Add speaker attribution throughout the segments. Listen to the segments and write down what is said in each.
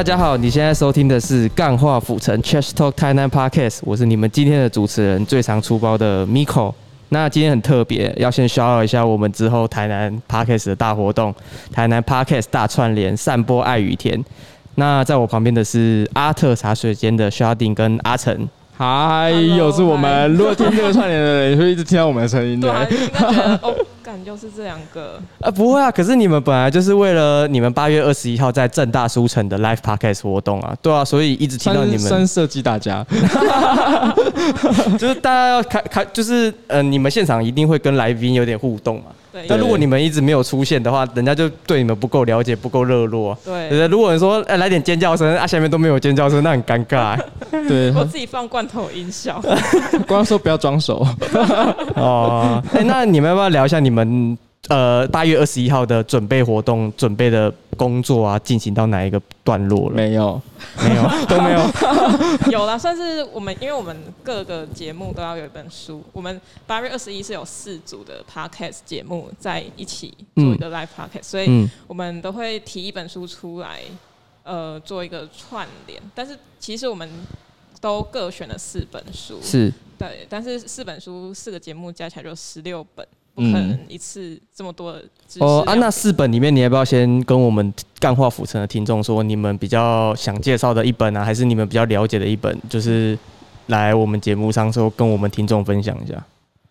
Speaker 1: 大家好，你现在收听的是《干话府城 Chess Talk 台南 Podcast》，我是你们今天的主持人，最常出包的 Miko。那今天很特别，要先 shout 一下我们之后台南 Podcast 的大活动——台南 Podcast 大串联，散播爱与甜。那在我旁边的是阿特茶水间的 Sharding 跟阿成。
Speaker 2: 嗨，又是我们。如果听这个串联的人，会一直听到我们的声音
Speaker 3: 对啊，
Speaker 2: 的。
Speaker 3: 应该觉得 哦，感就是这两个，
Speaker 1: 啊，不会啊，可是你们本来就是为了你们八月二十一号在正大书城的 Live Podcast 活动啊，对啊，所以一直听到你们，
Speaker 2: 算设计大家，
Speaker 1: 就是大家要开开，就是呃，你们现场一定会跟来宾有点互动嘛。
Speaker 3: 对，
Speaker 1: 但如果你们一直没有出现的话，人家就对你们不够了解，不够热络啊。对
Speaker 3: 对，
Speaker 1: 对？如果你说哎、来点尖叫声啊，下面都没有尖叫声，那很尴尬、
Speaker 2: 对，
Speaker 3: 我自己放罐头音效，
Speaker 2: 光说不要装熟。
Speaker 1: 哦，哎、那你们要不要聊一下你们呃八月二十一号的准备活动、准备的工作啊，进行到哪一个段落了？
Speaker 2: 没有，
Speaker 1: 没有，都没有。
Speaker 3: 有啦，算是我们，因为我们各个节目都要有一本书。我们八月二十一是有四组的 podcast 节目在一起做一个 live podcast，、所以
Speaker 1: 嗯
Speaker 3: 我们都会提一本书出来，呃，做一个串联。但是其实我们都各选了四本书，
Speaker 1: 是
Speaker 3: 对，但是四本书四个节目加起来就十六本，不可能一次这么多的知识
Speaker 1: 哦啊，
Speaker 3: 量
Speaker 1: 那四本里面，你要不要先跟我们干化府城的听众说，你们比较想介绍的一本啊，还是你们比较了解的一本，就是来我们节目上说跟我们听众分享一下？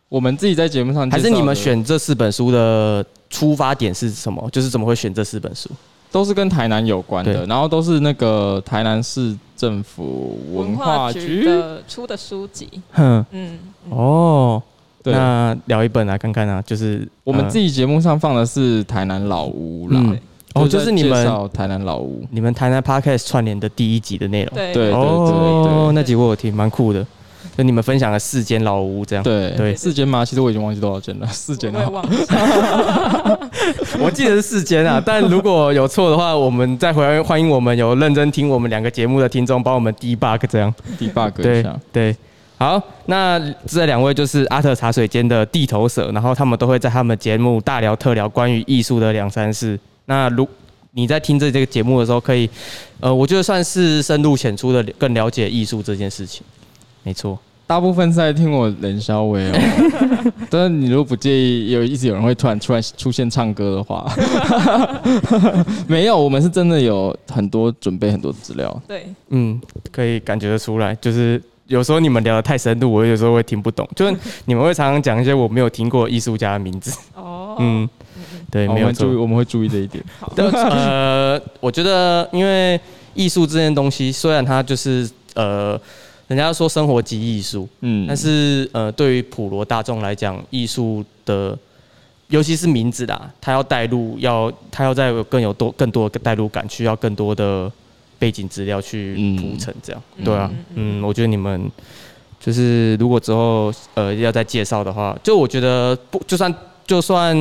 Speaker 2: 我们自己在节目上
Speaker 1: 还是你们选这四本书的出发点是什么？就是怎么会选这四本书？
Speaker 2: 都是跟台南有关的，然后都是那个台南市政府文化局。
Speaker 3: 的出的书籍，
Speaker 1: 哼，
Speaker 3: 嗯，嗯
Speaker 1: 哦，
Speaker 2: 对，
Speaker 1: 那聊一本来看看啊，就是
Speaker 2: 我们自
Speaker 1: 己
Speaker 2: 己节目上放的是台南老屋啦。
Speaker 1: 嗯哦，就是你们
Speaker 2: 绍台南老屋。
Speaker 1: 你们台南 Podcast 串联的第一集的内容。
Speaker 3: 对
Speaker 2: 对
Speaker 1: 哦，
Speaker 2: 对
Speaker 1: 那集我有听，蛮酷的。就你们分享了四间老屋这样。
Speaker 2: 对
Speaker 1: 对
Speaker 2: 四间吗？其实我已经忘记多少间了，四间啊。
Speaker 3: 我也忘记，
Speaker 1: 我记得是四间啊，但如果有错的话，我们再回来欢迎我们有认真听我们两个节目的听众帮我们 debug 这样。
Speaker 2: debug 一
Speaker 1: 对
Speaker 2: 下。
Speaker 1: 对，好，那这两位就是阿特茶水间的地头蛇，然后他们都会在他们节目大聊特聊关于艺术的两三事。那如你在听这这个节目的时候，可以，呃，我觉得算是深入浅出的更了解艺术这件事情。没错，
Speaker 2: 大部分是在听我冷稍微哦，但是你如果不介意，有一直有人会突然突然出现唱歌的话，没有，我们是真的有很多准备很多资料。
Speaker 3: 对，
Speaker 1: 嗯，可以感觉得出来，就是有时候你们聊的太深入，我有时候会听不懂，就是 你们会常常讲一些我没有听过艺术家的名字。
Speaker 3: 哦，
Speaker 1: 嗯，对，没有错
Speaker 2: 我们注意，。我们会注意这一点。
Speaker 1: 呃，我觉得因为艺术这件东西，虽然它就是呃，人家说生活即艺术，
Speaker 2: 嗯，
Speaker 1: 但是呃，对于普罗大众来讲，艺术的尤其是名字啦，它要带入，要它要再有更有多更多的带入感，需要更多的背景资料去
Speaker 2: 嗯。
Speaker 1: 铺陈，这样、
Speaker 3: 嗯。
Speaker 1: 对啊
Speaker 3: 嗯，
Speaker 1: 嗯，我觉得你们就是如果之后呃要再介绍的话，就我觉得不就算。就算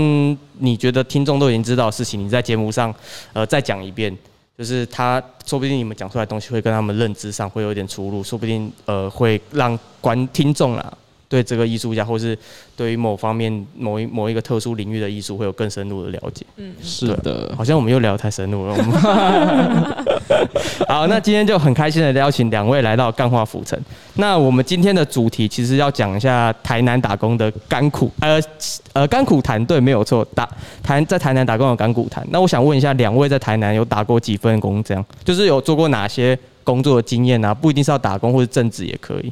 Speaker 1: 你觉得听众都已经知道的事情，你在节目上，呃，再讲一遍，就是他说不定你们讲出来的东西会跟他们认知上会有一点出入，说不定呃会让观听众啦对这个艺术家，或是对于某方面某一某一个特殊领域的艺术会有更深入的了解。
Speaker 3: 嗯，
Speaker 2: 是的，
Speaker 1: 好像我们又聊得太深入了。我们 好，那今天就很开心的邀请两位来到干化府城。那我们今天的主题其实要讲一下台南打工的甘苦，呃呃甘苦谈，对，没有错，打台在台南打工的甘苦谈。那我想问一下，两位在台南有打过几份工？这样就是有做过哪些工作的经验啊？不一定是要打工或者正职也可以。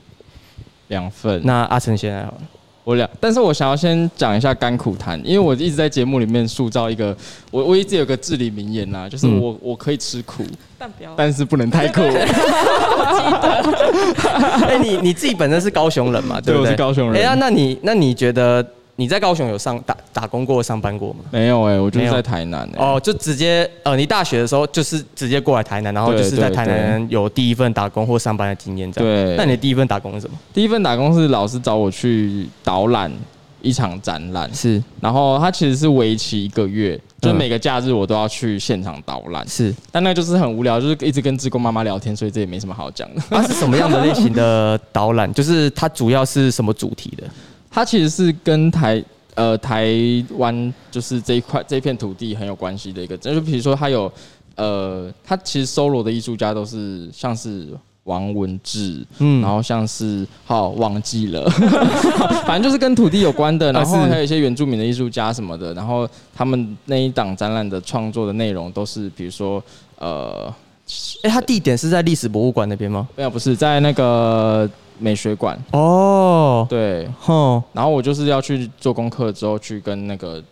Speaker 2: 两份。
Speaker 1: 那阿成先来好了。
Speaker 2: 我两，但是我想要先讲一下甘苦谈，因为我一直在节目里面塑造一个，我我一直有个至理名言啦，就是
Speaker 1: 嗯
Speaker 2: 我、我可以吃苦，
Speaker 3: 但不要，
Speaker 2: 但是不能太苦。
Speaker 1: 哎、你你自己本身是高雄人嘛？对不对？
Speaker 2: 对我是高雄人
Speaker 1: 哎、呀，那你那你觉得你在高雄有上打打工过、上班过吗？
Speaker 2: 没有哎、我就是在台南哎、
Speaker 1: 哦，就直接呃，你大学的时候就是直接过来台南，然后就是在台南有第一份打工或上班的经验，这样。
Speaker 2: 对
Speaker 1: 那你的第一份打工是什么？
Speaker 2: 第一份打工是老师找我去导览一场展览，
Speaker 1: 是
Speaker 2: 然后它其实是为期一个月，就每个假日我都要去现场导览，
Speaker 1: 是，
Speaker 2: 但那就是很无聊，就是一直跟志工妈妈聊天，所以这也没什么好讲的。
Speaker 1: 它是什么样的类型的导览？就是它主要是什么主题的？
Speaker 2: 它其实是跟台呃台湾就是这一块这片土地很有关系的一个，就是比如说它有呃，它其实搜罗的艺术家都是像是王文志，
Speaker 1: 嗯
Speaker 2: 然后像是好忘记了，反正就是跟土地有关的，然后还有一些原住民的艺术家什么的，然后他们那一档展览的创作的内容都是比如说呃，
Speaker 1: 哎，它地点是在历史博物馆那边吗？
Speaker 2: 没有不是在那个美学馆，
Speaker 1: 哦，
Speaker 2: 对，
Speaker 1: 哼，
Speaker 2: 然后我就是要去做功课之后去跟那个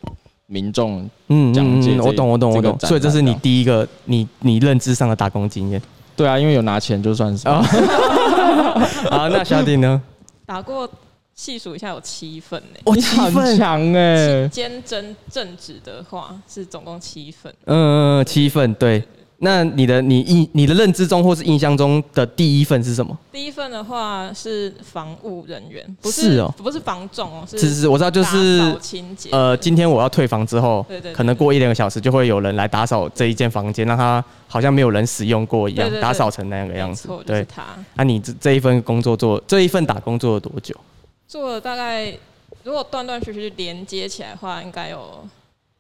Speaker 2: 民众
Speaker 1: 嗯，
Speaker 2: 讲解
Speaker 1: 嗯嗯我懂，我懂，我懂。所以这是你第一个，你你认知上的打工经验。
Speaker 2: 对啊，因为有拿钱就算是。
Speaker 1: 啊 好，那小弟呢？
Speaker 3: 打过细数一下有七份呢。
Speaker 1: 我七份，
Speaker 2: 强哎、
Speaker 3: 兼真正职的话是总共七份，
Speaker 1: 嗯，七份，对。那你的你印你的认知中或是印象中的第一份是什么？
Speaker 3: 第一份的话是防务人员，不
Speaker 1: 是哦
Speaker 3: 不是防重哦，是
Speaker 1: 是是，我知道，就
Speaker 3: 打
Speaker 1: 是
Speaker 3: 扫清洁。
Speaker 1: 呃，今天我要退房之后，
Speaker 3: 对对对
Speaker 1: 可能过一两个小时就会有人来打扫这一间房间，让它好像没有人使用过一样打扫成那样的样子对，
Speaker 3: 他
Speaker 1: 那你这这一份工作做这一份打工做了多久？
Speaker 3: 做了大概，如果断断续续连接起来的话，应该有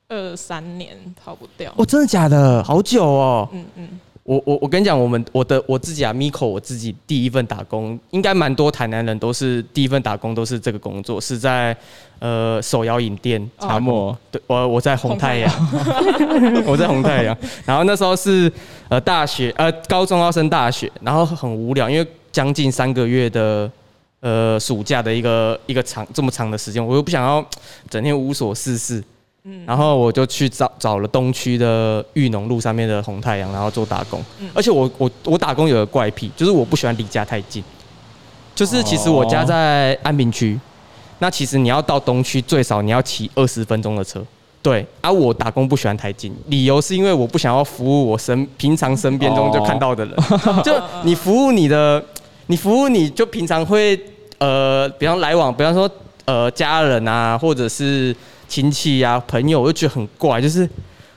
Speaker 3: 二三年跑不掉。
Speaker 1: 哦，真的假的？好久哦。
Speaker 3: 嗯嗯，
Speaker 1: 我我我跟你讲，我们我的我自己啊，Miko 我自己第一份打工，应该蛮多台南人都是第一份打工都是这个工作，是在呃手摇饮店
Speaker 3: 哦
Speaker 2: 茶沫，
Speaker 1: 对，我我在红太阳，我在红太阳。然后那时候是呃大学呃高中要升大学，然后很无聊，因为将近三个月的呃暑假的一个一个长这么长的时间，我又不想要整天无所事事。然后我就去找找了东区的裕农路上面的红太阳，然后做打工。而且我我我打工有个怪癖，就是我不喜欢离家太近。就是其实我家在安平区，那其实你要到东区最少你要骑二十分钟的车。对，而、我打工不喜欢太近，理由是因为我不想要服务我身平常身边中就看到的人，就你服务你的，你服务你就平常会呃，比方来往，比方说呃家人啊，或者是亲戚啊、朋友，我就觉得很怪，就是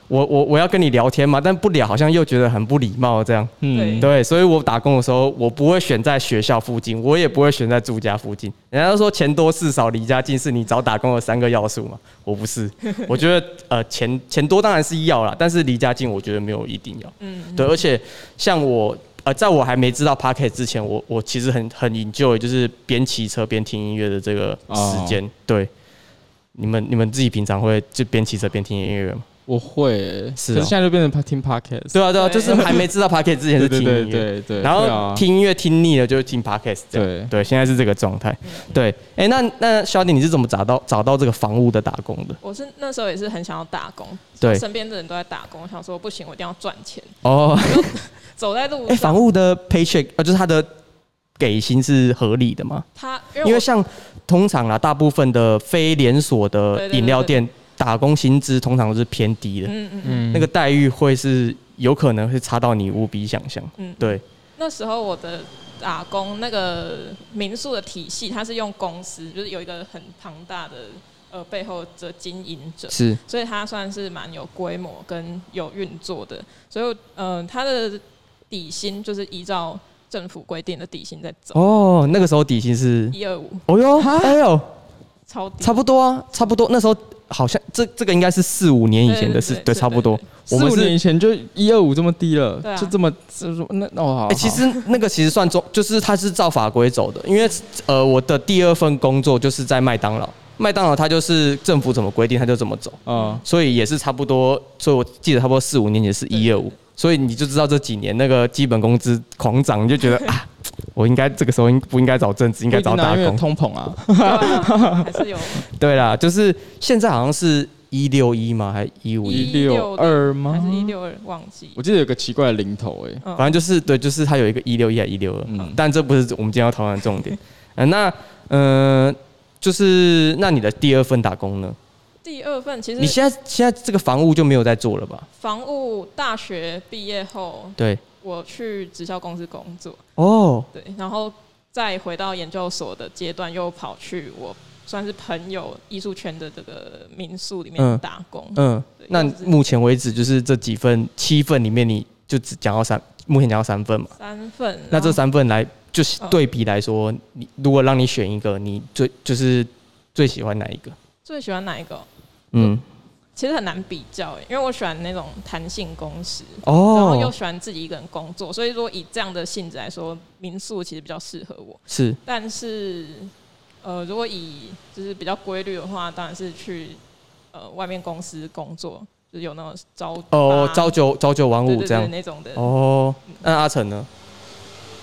Speaker 1: 我我我要跟你聊天嘛，但不聊好像又觉得很不礼貌这样。
Speaker 2: 嗯，
Speaker 1: 对，所以我打工的时候，我不会选在学校附近，我也不会选在住家附近。人家都说钱多事少，离家近是你找打工的三个要素嘛，我不是。我觉得呃钱钱多当然是要啦，但是离家近我觉得没有一定要。
Speaker 3: 嗯，
Speaker 1: 对，而且像我呃，在我还没知道 p a r k e t 之前，我我其实很很 enjoy 就是边骑车边听音乐的这个时间。对，你们你们自己平常会就边骑车边听音乐吗？
Speaker 2: 我会欸、
Speaker 1: 是哦
Speaker 2: 可是现在就变成听 podcast。
Speaker 1: 对啊对啊，就是还没知道 p o c k e t 之前是听音乐。
Speaker 2: 对对对，
Speaker 1: 然后听音乐听腻了就听 podcast，
Speaker 2: 对
Speaker 1: 对，现在是这个状态。对，哎，那那小迪你是怎么找到找到这个房屋的打工的？
Speaker 3: 我是那时候也是很想要打工，
Speaker 1: 对
Speaker 3: 身边的人都在打工，我想说不行，我一定要赚钱。
Speaker 1: 哦，
Speaker 3: 走在路
Speaker 1: 房屋的 paycheck 呃，就是他的给薪是合理的吗？
Speaker 3: 他因为
Speaker 1: 因为像通常啊，大部分的非连锁的饮料店打工薪资通常都是偏低的，
Speaker 3: 嗯嗯嗯，
Speaker 2: 嗯
Speaker 1: 那个待遇会是有可能会差到你无比想象。
Speaker 3: 嗯
Speaker 1: 对，
Speaker 3: 那时候我的打工那个民宿的体系，它是用公司，就是有一个很庞大的呃背后的经营者，
Speaker 1: 是
Speaker 3: 所以它算是蛮有规模跟有运作的。所以呃，它的底薪就是依照政府规定的底薪在走，
Speaker 1: 哦，那个时候底薪是，
Speaker 3: 一二五，
Speaker 1: 哦哟，哎呦，
Speaker 3: 超低，
Speaker 1: 差不多啊，差不多。那时候好像这这个应该是四五年以前的事，对，差不多。
Speaker 3: 对。
Speaker 2: 四五年以前就一二五这么低了，就这么这说那哦好，
Speaker 1: 哎、其实那个其实算中，就是它是照法规走的，因为呃，我的第二份工作就是在麦当劳，麦当劳它就是政府怎么规定它就怎么走，
Speaker 2: 啊
Speaker 1: 所以也是差不多，所以我记得差不多四五年也是一二五，所以你就知道这几年那个基本工资狂涨，你就觉得 啊，我应该这个时候应不应该找正职，应该找打工。
Speaker 2: 通膨啊，
Speaker 3: 还是有
Speaker 1: 对啦，就是现在好像是一六一吗？还一五一？
Speaker 2: 一六二吗？
Speaker 3: 还是一六二，忘记。
Speaker 2: 我记得有个奇怪的零头哎，
Speaker 3: 嗯
Speaker 1: 反正就是对，就是它有一个一六一还一六二，
Speaker 2: 嗯
Speaker 1: 但这不是我们今天要讨论的重点。嗯、那呃，就是那你的第二份打工呢？
Speaker 3: 第二份其实
Speaker 1: 你现在现在这个房屋就没有在做了吧？
Speaker 3: 房务大学毕业后，
Speaker 1: 对，
Speaker 3: 我去直销公司工作，
Speaker 1: 哦，
Speaker 3: 对，然后再回到研究所的阶段，又跑去我算是朋友艺术圈的这个民宿里面
Speaker 1: 嗯
Speaker 3: 打工。
Speaker 1: 嗯，那目前为止就是这几份七份里面，你就只讲到三，目前讲到三份嘛。
Speaker 3: 三份，
Speaker 1: 那这三份来就是
Speaker 3: 嗯
Speaker 1: 对比来说，你如果让你选一个，你最就是最喜欢哪一个？
Speaker 3: 最喜欢哪一个？
Speaker 1: 嗯，
Speaker 3: 其实很难比较欸，因为我喜欢那种弹性工时，然后又
Speaker 1: 哦，
Speaker 3: 喜欢自己一个人工作，所以说以这样的性质来说，民宿其实比较适合我。
Speaker 1: 是
Speaker 3: 但是，呃，如果以就是比较规律的话，当然是去呃外面公司工作，就是有那种朝
Speaker 1: 哦朝九朝九晚五这样。
Speaker 3: 那种的。
Speaker 1: 哦，那阿成呢？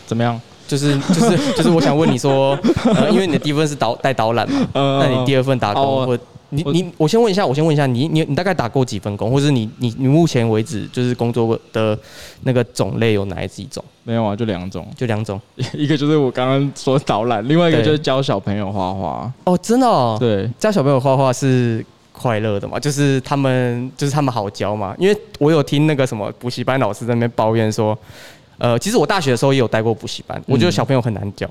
Speaker 2: 怎么样？
Speaker 1: 就是就是就是，我想问你说，呃，因为你的第一份是导带导览嘛，
Speaker 2: 呃
Speaker 1: 那你第二份打
Speaker 2: 哦
Speaker 1: 工，或你你，我先问一下，我先问一下，你你你大概打过几份工，或者你你你目前为止就是工作的那个种类有哪几种？
Speaker 2: 没有啊，就两种，
Speaker 1: 就两种。
Speaker 2: 一个就是我刚刚说导览，另外一个就是教小朋友画画。
Speaker 1: 哦，真的哦。
Speaker 2: 对，
Speaker 1: 教小朋友画画是快乐的嘛？就是他们就是他们好教嘛？因为我有听那个什么补习班老师在那边抱怨说，呃，其实我大学的时候也有待过补习班，我觉得小朋友很难教，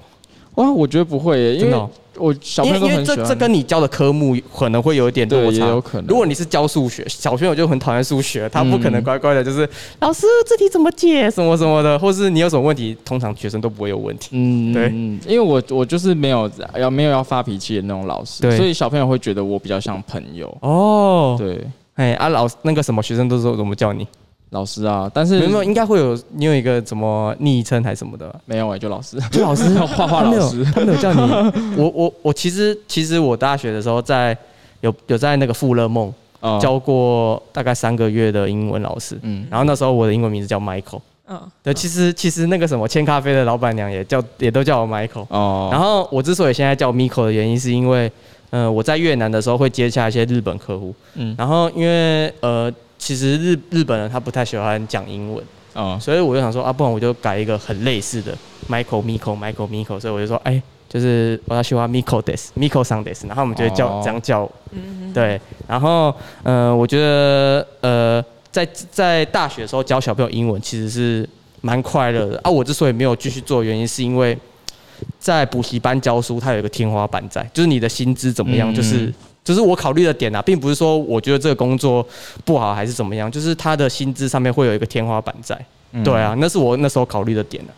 Speaker 2: 哇，我觉得不会耶，因为
Speaker 1: 真的哦、
Speaker 2: 我小
Speaker 1: 因
Speaker 2: 朋友都很
Speaker 1: 这这跟你教的科目可能会有一点落
Speaker 2: 对也
Speaker 1: 差，
Speaker 2: 有可能。
Speaker 1: 如果你是教数学，小朋友就很讨厌数学，他不可能
Speaker 2: 嗯
Speaker 1: 乖乖的，就是、老师这题怎么解？什么什么的，或是你有什么问题，通常学生都不会有问题。
Speaker 2: 嗯，
Speaker 1: 对。
Speaker 2: 嗯，因为我我就是没有要没有要发脾气的那种老师，
Speaker 1: 对。
Speaker 2: 所以小朋友会觉得我比较像朋友。
Speaker 1: 哦，
Speaker 2: 对，
Speaker 1: 哎啊老师那个什么学生都说怎么叫你？
Speaker 2: 老师啊，但是
Speaker 1: 没有没有，应该会有你有一个什么昵称还是什么的吧？
Speaker 2: 没有哎，就老师，
Speaker 1: 就老师
Speaker 2: 画画
Speaker 1: 他没有
Speaker 2: 老师，
Speaker 1: 他没有叫你。我我我其实其实我大学的时候在有有在那个富乐梦
Speaker 2: 哦。
Speaker 1: 教过大概三个月的英文老师，
Speaker 2: 嗯，
Speaker 1: 然后那时候我的英文名字叫 Michael。
Speaker 3: 嗯，
Speaker 1: 对，其实其实那个什么千咖啡的老板娘也叫也都叫我 Michael。
Speaker 2: 哦，
Speaker 1: 然后我之所以现在叫 Miko 的原因，是因为，呃，我在越南的时候会接洽一些日本客户，
Speaker 2: 嗯，
Speaker 1: 然后因为呃，其实日日本人他不太喜欢讲英文，
Speaker 2: 哦，
Speaker 1: 所以我就想说啊，不然我就改一个很类似的 Michael Miko Michael Miko，所以我就说，哎，就是我要喜欢 Miko des Miko 上 des，然后我们就会叫、
Speaker 2: 哦。
Speaker 1: 这样叫，
Speaker 3: 嗯，
Speaker 1: 对，然后呃，我觉得呃，在在大学的时候教小朋友英文其实是蛮快乐的。啊。我之所以没有继续做，原因是因为在补习班教书，它有一个天花板在，就是你的薪资怎么样，
Speaker 2: 嗯。
Speaker 1: 就是就是我考虑的点啊，并不是说我觉得这个工作不好还是怎么样，就是他的薪资上面会有一个天花板在。
Speaker 2: 嗯
Speaker 1: 对，啊，那是我那时候考虑的点啊。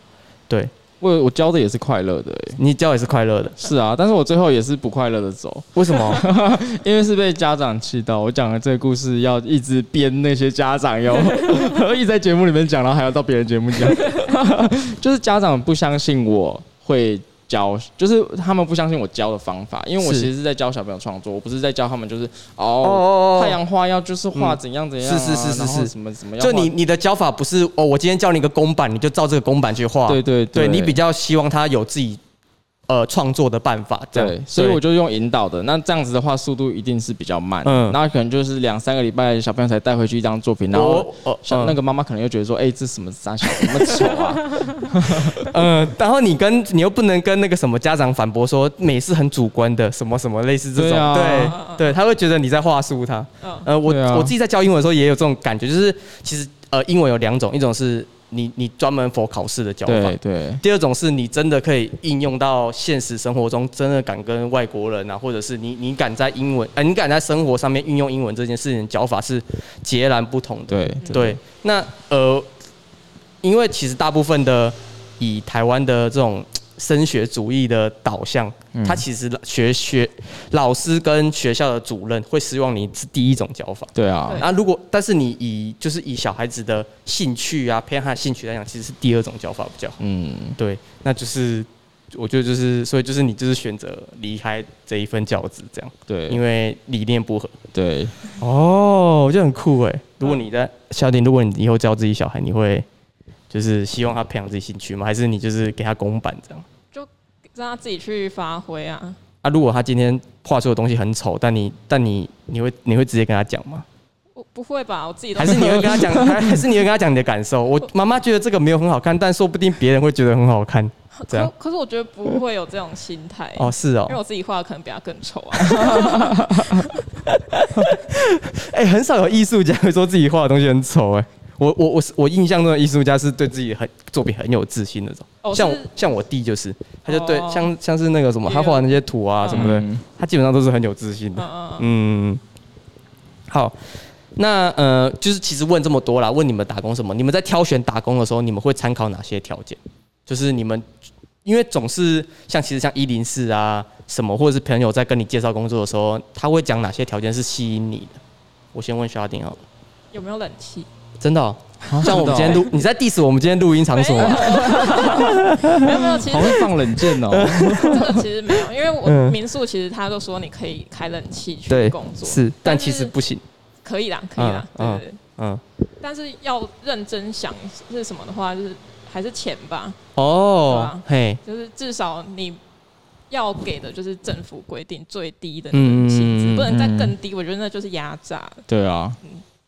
Speaker 1: 对
Speaker 2: 我我教的也是快乐的哎，
Speaker 1: 你教也是快乐的，
Speaker 2: 是啊，但是我最后也是不快乐的走，
Speaker 1: 为什么？
Speaker 2: 因为是被家长气到。我讲的这个故事要一直编那些家长哟，一直在节目里面讲，然后还要到别人节目讲，就是家长不相信我会教，就是他们不相信我教的方法，因为我其实是在教小朋友创作，我不是在教他们就是哦。
Speaker 1: 哦
Speaker 2: 太阳花要就是画
Speaker 1: 嗯
Speaker 2: 怎样怎样、啊
Speaker 1: 是是是是是
Speaker 2: 什么什么样
Speaker 1: 就你你的教法不是哦，我今天教你一个公版，你就照这个公版去画。
Speaker 2: 对对
Speaker 1: 对你比较希望他有自己呃创作的办法，这样
Speaker 2: 对，所以我就用引导的。那这样子的话，速度一定是比较慢。
Speaker 1: 嗯
Speaker 2: 嗯，然后可能就是两三个礼拜，小朋友才带回去一张作品，然后
Speaker 1: 我呃
Speaker 2: 像那个妈妈可能又觉得说，哎、这什么傻小，那么丑啊？
Speaker 1: 呃，然后你跟你又不能跟那个什么家长反驳说美是很主观的，什么什么类似这种，
Speaker 2: 对啊
Speaker 1: 对对，他会觉得你在话术他。
Speaker 3: 嗯
Speaker 1: 呃，我
Speaker 2: 对啊
Speaker 1: 我自己在教英文的时候也有这种感觉，就是其实呃英文有两种，一种是你你专门 for 考试的教法。
Speaker 2: 对，对。
Speaker 1: 第二种是你真的可以应用到现实生活中，真的敢跟外国人啊，或者是你你敢在英文，呃，你敢在生活上面运用英文这件事情的教法是截然不同的。
Speaker 2: 对。
Speaker 1: 对，那呃，因为其实大部分的以台湾的这种升学主义的导向，
Speaker 2: 嗯
Speaker 1: 它其实学学老师跟学校的主任会希望你是第一种教法。
Speaker 2: 对啊，
Speaker 1: 那如果但是你以就是以小孩子的兴趣啊偏好兴趣来讲，其实是第二种教法比较好。
Speaker 2: 嗯，
Speaker 1: 对，那就是我觉得就是所以就是你就是选择离开这一份教职这样，
Speaker 2: 对，
Speaker 1: 因为理念不合。
Speaker 2: 对，
Speaker 1: 哦，我觉得很酷哎。如果你在小丁，如果你以后教自己小孩，你会就是希望他培养自己兴趣吗？还是你就是给他公版这样？
Speaker 3: 就让他自己去发挥啊。
Speaker 1: 啊，如果他今天画出的东西很丑，但你但你你会你会直接跟他讲吗？
Speaker 3: 我不会吧？我自己都
Speaker 1: 还是你会跟他讲，还 还是你会跟他讲你的感受？我妈妈觉得这个没有很好看，但说不定别人会觉得很好看。这样
Speaker 3: 可可是我觉得不会有这种心态
Speaker 1: 哦，是哦
Speaker 3: 因为，我自己画的可能比他更丑啊。
Speaker 1: 哎、很少有艺术家会说自己画的东西很丑哎。我我我是我印象中的艺术家是对自己很作品很有自信那种，
Speaker 3: 哦
Speaker 1: 像像我弟就是，他就对、
Speaker 3: 哦
Speaker 1: 像像是那个什么，他画的那些图啊什么的，
Speaker 2: 嗯
Speaker 1: 他基本上都是很有自信的。
Speaker 3: 嗯嗯嗯，
Speaker 1: 嗯，好，那呃，就是其实问这么多啦，问你们打工什么？你们在挑选打工的时候，你们会参考哪些条件？就是你们因为总是像其实像一零四啊什么，或者是朋友在跟你介绍工作的时候，他会讲哪些条件是吸引你的？我先问 Sharding 好了，
Speaker 3: 有没有冷气？
Speaker 1: 真的、像我们今天录，你在 diss 我们今天录音场所吗？
Speaker 3: 没有没有，其实
Speaker 2: 好会放冷箭哦。
Speaker 3: 这个其实没有，因为我
Speaker 1: 嗯
Speaker 3: 民宿其实他都说你可以开冷气去工，作，
Speaker 1: 是，但其实不行。
Speaker 3: 可以啦，可以啦，对
Speaker 1: 嗯
Speaker 3: 对对。
Speaker 1: 嗯，
Speaker 3: 但是要认真想是什么的话，就是还是钱吧，
Speaker 1: 哦
Speaker 3: 对啊，
Speaker 1: 嘿，
Speaker 3: 就是至少你要给的就是政府规定最低的那个薪资，不能再更低。我觉得那就是压榨了。
Speaker 2: 对啊，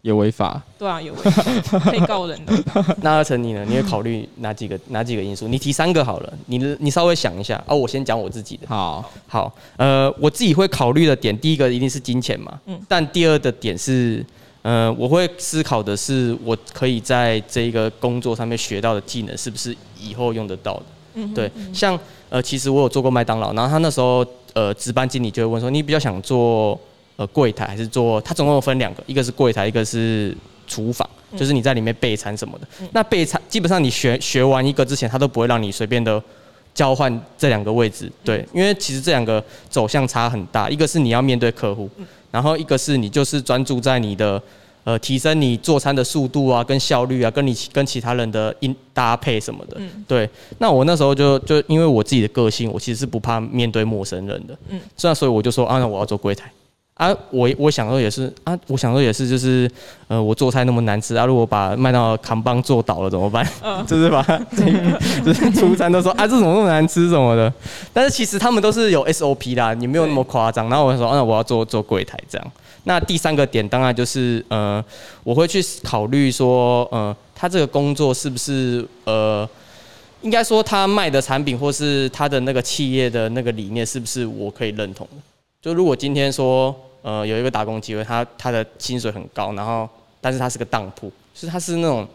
Speaker 2: 也违法。
Speaker 3: 对啊，有违法可以告人的。
Speaker 1: 那二成你呢？你会考虑哪几个哪几个因素？你提三个好了，你你稍微想一下啊。我先讲我自己的。
Speaker 2: 好，
Speaker 1: 好，呃，我自己会考虑的点，第一个一定是金钱嘛，
Speaker 3: 嗯
Speaker 1: 但第二的点是，呃，我会思考的是，我可以在这一个工作上面学到的技能，是不是以后用得到的？
Speaker 3: 嗯哼
Speaker 1: 对，像呃，其实我有做过麦当劳，然后他那时候呃，值班经理就会问说，你比较想做呃柜台还是做？它总共有分两个，一个是柜台，一个是厨房，就是你在里面备餐什么的。那备餐基本上你学学完一个之前，他都不会让你随便的。交换这两个位置，对，因为其实这两个走向差很大，一个是你要面对客户，然后一个是你就是专注在你的呃提升你做餐的速度啊，跟效率啊，跟你跟其他人的应搭配什么的，
Speaker 3: 嗯
Speaker 1: 对。那我那时候就就因为我自己的个性，我其实是不怕面对陌生人的，
Speaker 3: 嗯
Speaker 1: 嗯，这样所以我就说啊，那我要做柜台。啊，我我想说也是啊，我想说也是，就是呃，我做菜那么难吃啊，如果把麦当劳扛帮做倒了怎么办？
Speaker 3: 嗯
Speaker 1: 就是把 就是出餐都说啊，这怎么那么难吃什么的。但是其实他们都是有 SOP 啦，你没有那么夸张。然后我就说，啊那我要做做柜台这样。那第三个点当然就是呃，我会去考虑说，呃，他这个工作是不是呃，应该说他卖的产品或是他的那个企业的那个理念是不是我可以认同的？就如果今天说呃有一个打工机会，他他的薪水很高，然后但是他是个当铺，就是他是那种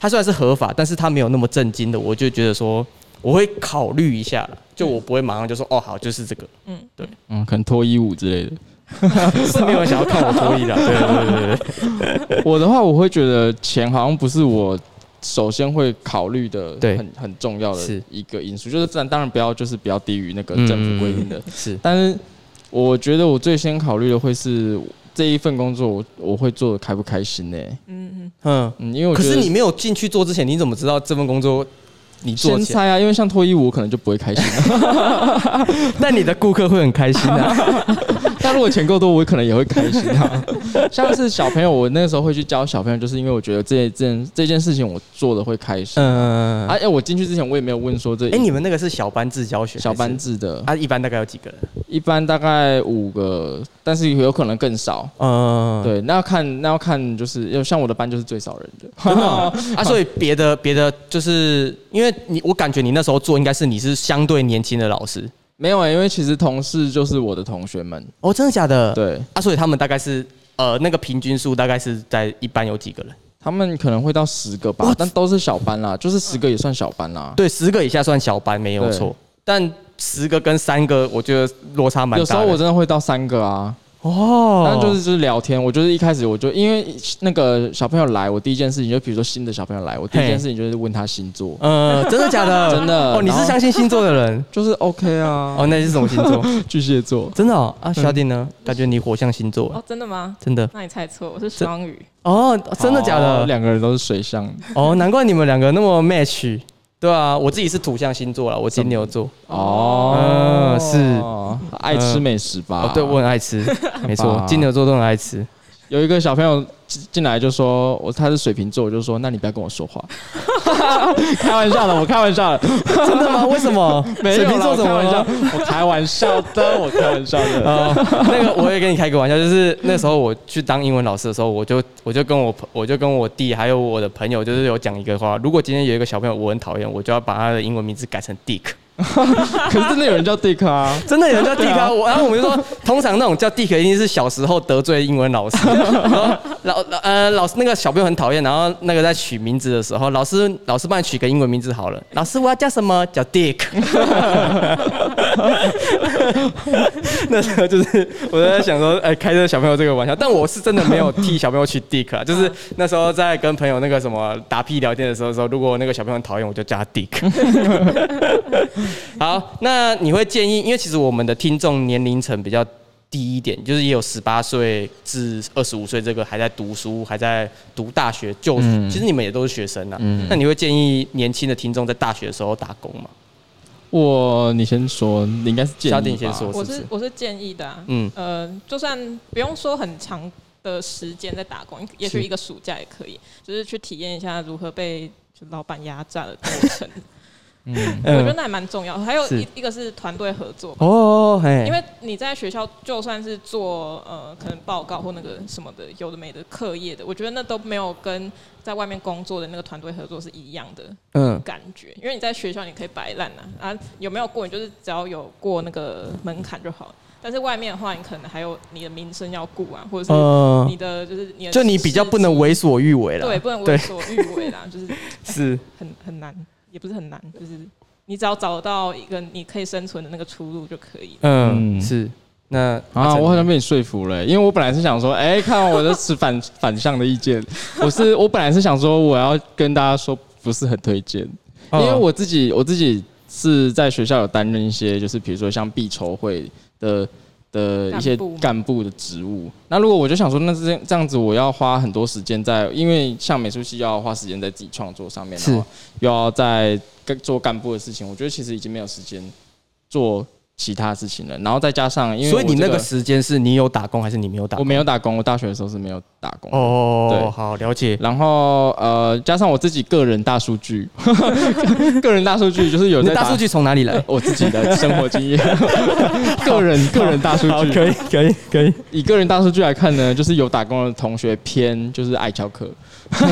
Speaker 1: 他虽然是合法，但是他没有那么震惊的，我就觉得说我会考虑一下了，就我不会马上就说哦好就是这个，
Speaker 2: 嗯。对，嗯，可能脱衣舞之类的。
Speaker 1: 是没有人想要看我脱衣的，对对对
Speaker 2: 我的话，我会觉得钱好像不是我首先会考虑的，
Speaker 1: 对。
Speaker 2: 很很重要的
Speaker 1: 是。
Speaker 2: 一个因素。就是自然当然不要就是不要低于那个政府规定的，
Speaker 1: 是。
Speaker 2: 但是我觉得我最先考虑的会是这一份工作我我会做的开不开心呢、
Speaker 3: 嗯嗯，
Speaker 1: 嗯。
Speaker 2: 嗯，因为我
Speaker 1: 可
Speaker 2: 觉得
Speaker 1: 是你没有进去做之前，你怎么知道这份工作你做？
Speaker 2: 先猜啊，因为像脱衣舞我可能就不会开心、啊，
Speaker 1: 但你的顾客会很开心啊。
Speaker 2: 但如果钱够多，我可能也会开心啊。像是小朋友，我那个时候会去教小朋友，就是因为我觉得这件这件事情我做的会开心。
Speaker 1: 嗯，
Speaker 2: 啊，哎，我进去之前我也没有问说这，
Speaker 1: 哎，你们那个是小班制教学？
Speaker 2: 小班？制的，
Speaker 1: 啊，一般大概有几个人？
Speaker 2: 一般大概五个，但是有可能更少。
Speaker 1: 嗯，
Speaker 2: 对，那要看那要看，就是要像我的班就是最少人的。
Speaker 1: 真的哦啊，所以别的别的就是因为你，我感觉你那时候做应该是你是相对年轻的老师
Speaker 2: 没有、欸，因为其实同事就是我的同学们。
Speaker 1: 哦，真的假的？
Speaker 2: 对
Speaker 1: 啊，所以他们大概是呃那个平均数大概是在一班有几个人？
Speaker 2: 他们可能会到十个吧，但都是小班啦，就是十个也算小班啦。
Speaker 1: 对，十个以下算小班没有错，但十个跟三个我觉得落差蛮大的。
Speaker 2: 有时候我真的会到三个啊，
Speaker 1: 哦，
Speaker 2: 但就是就是聊天。我就是一开始我就因为那个小朋友来，我第一件事情就比如说新的小朋友来，我第一件事情就是问他星座，
Speaker 1: 呃，真的假的？
Speaker 2: 真的
Speaker 1: 哦，你是相信星座的人
Speaker 2: 就是 OK 啊。
Speaker 1: 哦？那你是什么星座？
Speaker 2: 巨蟹座，
Speaker 1: 真的哦啊，小弟呢？感觉你火象星座
Speaker 3: 哦，，真的吗？
Speaker 1: 真的
Speaker 3: 那你猜错，我是双鱼。
Speaker 1: 哦，真的假
Speaker 2: 哦
Speaker 1: 的？
Speaker 2: 两个人都是水象，
Speaker 1: 哦，难怪你们两个那么 match。对啊，我自己是土象星座啦，我金牛座。
Speaker 2: 哦
Speaker 1: 嗯是
Speaker 2: 爱吃美食吧？
Speaker 1: 哦，对，我很爱吃，没错，金牛座都很爱吃。
Speaker 2: 有一个小朋友进进来就说，我他是水瓶座，我就说，那你不要跟我说话。开玩笑的，我开玩笑的，
Speaker 1: 真的吗？为什么？
Speaker 2: 没有啦
Speaker 1: 水瓶座怎么
Speaker 2: 我开玩笑？？我开玩笑的，我开玩笑的。
Speaker 1: 哦，那个我也跟你开个玩笑，就是那时候我去当英文老师的时候，我就我就跟我朋我就跟我弟还有我的朋友，就是有讲一个话，如果今天有一个小朋友我很讨厌，我就要把他的英文名字改成 Dick。
Speaker 2: 可是真的有人叫 Dick 啊？
Speaker 1: 真的有人叫 Dick 啊！我然后我们就说，通常那种叫 Dick 一定是小时候得罪英文老师，然后老老呃老师那个小朋友很讨厌，然后那个在取名字的时候，老师老师帮你取个英文名字好了，老师我要叫什么？叫 Dick。那时候就是我在想说，哎，开这个小朋友这个玩笑，但我是真的没有替小朋友取 Dick 啊，就是那时候在跟朋友那个什么打屁聊天的时候说，如果那个小朋友很讨厌，我就叫他 Dick。好，那你会建议，因为其实我们的听众年龄层比较低一点，就是也有十八岁至二十五岁这个还在读书、还在读大学就，
Speaker 2: 嗯
Speaker 1: 其实你们也都是学生啊。
Speaker 2: 嗯
Speaker 1: 那你会建议年轻的听众在大学的时候打工吗？
Speaker 2: 我你先说，你应该是建议吧
Speaker 1: 嘉定先说
Speaker 3: 我
Speaker 1: 是
Speaker 3: 我是建议的啊，
Speaker 1: 嗯
Speaker 3: 呃，就算不用说很长的时间在打工，也许一个暑假也可以，就是去体验一下如何被就老板压榨的过程。
Speaker 2: 嗯。
Speaker 3: 我觉得那还蛮重要的。还有一一个是团队合作，
Speaker 1: 哦，
Speaker 3: 因为你在学校就算是做呃可能报告或那个什么的有的没的课业的，我觉得那都没有跟在外面工作的那个团队合作是一样的
Speaker 1: 嗯。
Speaker 3: 感觉。因为你在学校你可以摆烂啊，啊有没有过你就是只要有过那个门槛就好。但是外面的话，你可能还有你的名声要顾啊，或者是
Speaker 1: 呃
Speaker 3: 你，的就是你的
Speaker 1: 就你比较不能为所欲为了，
Speaker 3: 对，不能
Speaker 1: 对。
Speaker 3: 为所欲为啦，就是
Speaker 1: 是。
Speaker 3: 很很难，也不是很难，就是你只要找到一个你可以生存的那个出路就可以了。
Speaker 1: 嗯
Speaker 2: 嗯
Speaker 1: 是。那
Speaker 2: 啊，我好像被你说服了，因为我本来是想说，哎、看我的持反 反向的意见，我是我本来是想说我要跟大家说不是很推荐，因为我自己我自己是在学校有担任一些，就是比如说像必筹会的的一些
Speaker 3: 干部
Speaker 2: 的职务。那如果我就想说，那这样这样子，我要花很多时间在，因为像美术系要花时间在自己创作上面，
Speaker 1: 是
Speaker 2: 然后又要在做干部的事情，我觉得其实已经没有时间做其他事情了。然后再加上，因为
Speaker 1: 所以你那个时间是你有打工还是你没有打
Speaker 2: 我？没有打工，我大学的时候是没有打工。
Speaker 1: 哦，
Speaker 2: 对
Speaker 1: 好了解。
Speaker 2: 然后呃，加上我自己个人大数据，个人大数据就是有在
Speaker 1: 大数据从哪里来？
Speaker 2: 我自己的生活经验，个人个人大数据可，
Speaker 1: 以可以可以。
Speaker 2: 以个人大数据来看呢，就是有打工的同学偏就是爱翘课，
Speaker 1: 然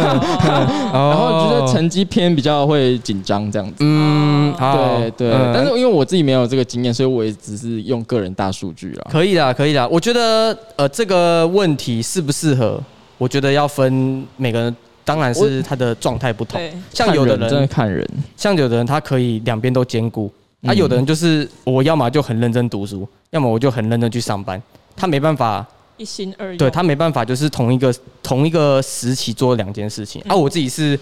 Speaker 2: 然后觉得成绩偏比较会紧张这样子。
Speaker 1: 嗯，好
Speaker 2: 对对，
Speaker 1: 嗯
Speaker 2: 但是因为我自己没有这个经验，所以我也只是用个人大数据啦。
Speaker 1: 可以啦，可以啦。我觉得呃，这个问题适不适合，我觉得要分每个人，当然是他的状态不同。像有的
Speaker 2: 人真的，看人，
Speaker 1: 像有的人他可以两边都兼顾，啊，
Speaker 2: 嗯
Speaker 1: 有的人就是我要么就很认真读书，要么我就很认真去上班。他没办法，
Speaker 3: 一心二用。
Speaker 1: 对他没办法，就是同一个同一个时期做两件事情。啊，
Speaker 3: 嗯
Speaker 1: 我自己是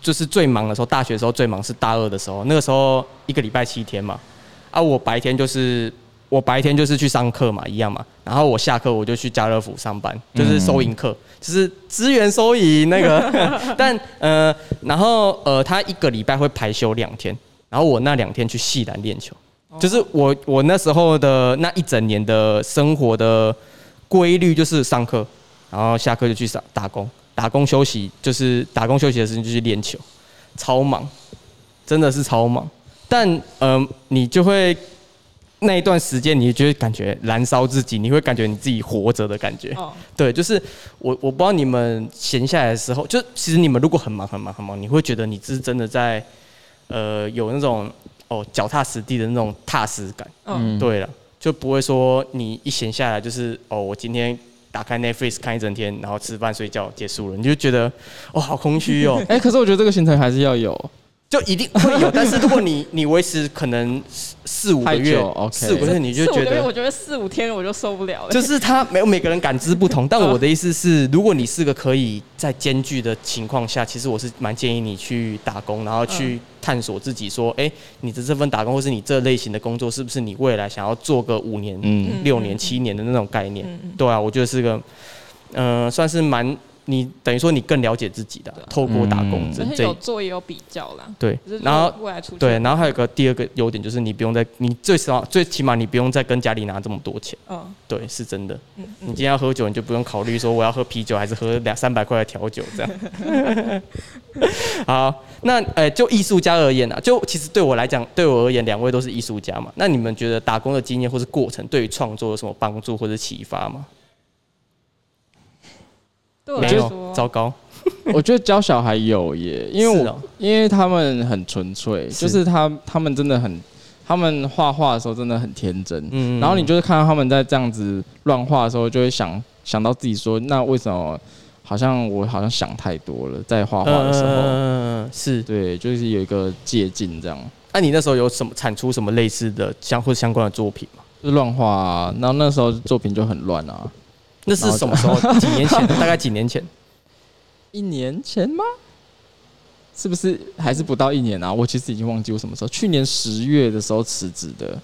Speaker 1: 就是最忙的时候，大学时候最忙是大二的时候，那个时候一个礼拜七天嘛。啊，我白天就是我白天就是去上课嘛，一样嘛。然后我下课我就去家乐福上班，就是收银课，就是资源收银那个。但呃，然后呃，他一个礼拜会排休两天，然后我那两天去系篮练球。就是我我那时候的那一整年的生活的规律就是上课，然后下课就去上打工，打工休息就是打工休息的时间就去练球，超忙，真的是超忙。但嗯、呃你就会那一段时间，你就会感觉燃烧自己，你会感觉你自己活着的感觉。
Speaker 3: 哦，
Speaker 1: 对，就是我我不知道你们闲下来的时候，就其实你们如果很忙很忙很忙，你会觉得你是真的在呃有那种哦脚踏实地的那种踏实感。
Speaker 3: 嗯，
Speaker 1: 对了，就不会说你一闲下来就是哦，我今天打开 Netflix 看一整天，然后吃饭睡觉结束了，你就觉得哦好空虚哦，
Speaker 2: 哎，可是我觉得这个行程还是要有，
Speaker 1: 就一定会有。但是如果你你维持可能四四五个月四五个月你就觉
Speaker 3: 四五个月，我。觉得四五天我就受不了了。
Speaker 1: 就是他没有每个人感知不同，但我的意思是，如果你是个可以在艰巨的情况下，其实我是蛮建议你去打工，然后去探索自己，说，哎、你的这份打工或是你这类型的工作，是不是你未来想要做个五年、
Speaker 2: 嗯
Speaker 3: 嗯
Speaker 1: 六年、七年的那种概念？
Speaker 3: 嗯嗯
Speaker 1: 对啊，我觉得是个，呃，算是蛮你等于说你更了解自己的透过打工这这
Speaker 3: 有做也有比较啦，
Speaker 1: 对，然后
Speaker 3: 未来出
Speaker 1: 对，然后还有个第二个优点就是你不用再你最少最起码你不用再跟家里拿这么多钱，
Speaker 3: 嗯
Speaker 1: 对，是真的。
Speaker 3: 嗯
Speaker 1: 你今天要喝酒，你就不用考虑说我要喝啤酒还是喝两三百块的调酒这样。好，那呃，就艺术家而言啊，就其实对我来讲，对我而言，两位都是艺术家嘛。那你们觉得打工的经验或是过程，对于创作有什么帮助或者启发吗？
Speaker 3: 对我
Speaker 1: 没有，
Speaker 3: 来说，
Speaker 1: 糟糕。
Speaker 2: 我觉得教小孩有耶，因为我、因为他们很纯粹，就是他他们真的很，他们画画的时候真的很天真，
Speaker 1: 嗯
Speaker 2: 然后你就是看到他们在这样子乱画的时候，就会想想到自己说，那为什么好像我好像想太多了，在画画的时候，
Speaker 1: 嗯，是。
Speaker 2: 对，就是有一个借鉴这样，
Speaker 1: 那、你那时候有什么产出什么类似的相或相关的作品吗？
Speaker 2: 就乱画、啊，然后那时候作品就很乱啊，
Speaker 1: 那是什么时候？几年前？大概几年前？
Speaker 2: 一年前吗？是不是还是不到一年啊？我其实已经忘记我什么时候，去年十月的时候辞职的。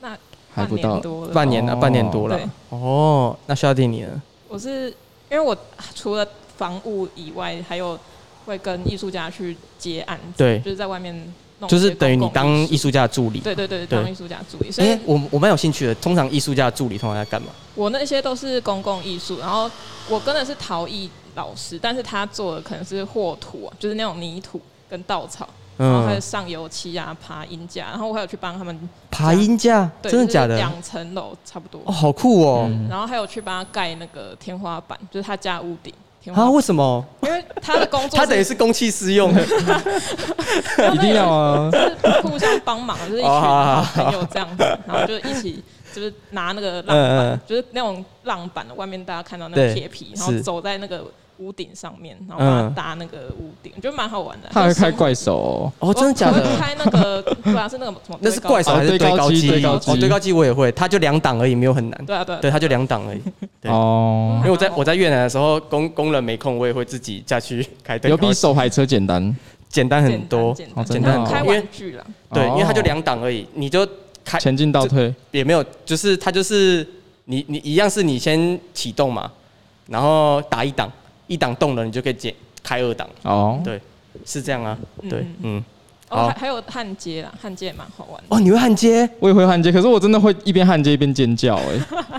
Speaker 3: 那半
Speaker 2: 还不到。
Speaker 1: 半年了，
Speaker 2: 哦
Speaker 1: 半年多了。哦，那肖弟你呢？
Speaker 3: 我是因为我除了房务以外，还有会跟艺术家去接案子，
Speaker 1: 对
Speaker 3: 就是在外面
Speaker 1: 就是等于你当艺术家的助理。
Speaker 3: 对对对，
Speaker 1: 对
Speaker 3: 当艺术家助理。所
Speaker 1: 哎、
Speaker 3: 以
Speaker 1: 我我蛮有兴趣的。通常艺术家的助理通常在干嘛？
Speaker 3: 我那些都是公共艺术，然后我跟的是陶艺老师，但是他做的可能是货土、啊，就是那种泥土跟稻草，然后还有
Speaker 1: 嗯，
Speaker 3: 上油漆啊、爬音架，然后我还有去帮他们，
Speaker 1: 爬音架，真的假的？
Speaker 3: 两层楼差不多，
Speaker 1: 哦，好酷哦！
Speaker 2: 嗯
Speaker 3: 然后还有去帮他盖那个天花板，就是他家屋顶天花
Speaker 1: 啊，
Speaker 3: 板，
Speaker 1: 为什么？
Speaker 3: 因为他的工作
Speaker 1: 他等于是公器私用的。
Speaker 2: 一定要啊！
Speaker 3: 就是互相帮忙，就是一群朋友这样子，然后就一起就是拿那个浪
Speaker 1: 嗯嗯
Speaker 3: 板，就是那种浪板的外面大家看到那个
Speaker 1: 对
Speaker 3: 铁皮，然后
Speaker 1: 是
Speaker 3: 走在那个屋顶上面，然后把它
Speaker 1: 嗯
Speaker 3: 搭那个屋顶，我觉得蛮好玩的。
Speaker 2: 他还
Speaker 3: 就是
Speaker 2: 开怪手哦，
Speaker 1: 哦，真的假
Speaker 3: 我会
Speaker 1: 的？
Speaker 3: 开那个，对啊，是那个什么？
Speaker 1: 那是怪手还是
Speaker 2: 哦堆高
Speaker 1: 高机？
Speaker 2: 机堆高机
Speaker 1: 哦，堆高机我也会，它就两档而已，没有很难。
Speaker 3: 对啊，对啊，
Speaker 1: 对，它就两档而已。对
Speaker 2: 哦
Speaker 1: 因为我在我在越南的时候，工工人没空，我也会自己下去开堆
Speaker 2: 有
Speaker 1: 高机。
Speaker 2: 比手排车简单
Speaker 1: 简单很多，
Speaker 3: 简单开玩具啦。
Speaker 1: 对，
Speaker 2: 哦
Speaker 1: 因为它就两档而已，你就开
Speaker 2: 前进倒退，
Speaker 1: 也没有，就是它就是你你一样是你先启动嘛，然后打一档，一档动了，你就可以解开二档，
Speaker 2: 哦，
Speaker 1: 对，是这样啊，对
Speaker 3: 嗯。哦，
Speaker 1: 好。
Speaker 3: 还还有焊接啦，焊接也蛮好玩的，
Speaker 1: 哦，你会焊接？
Speaker 2: 我也会焊接，可是我真的会一边焊接一边尖叫哎，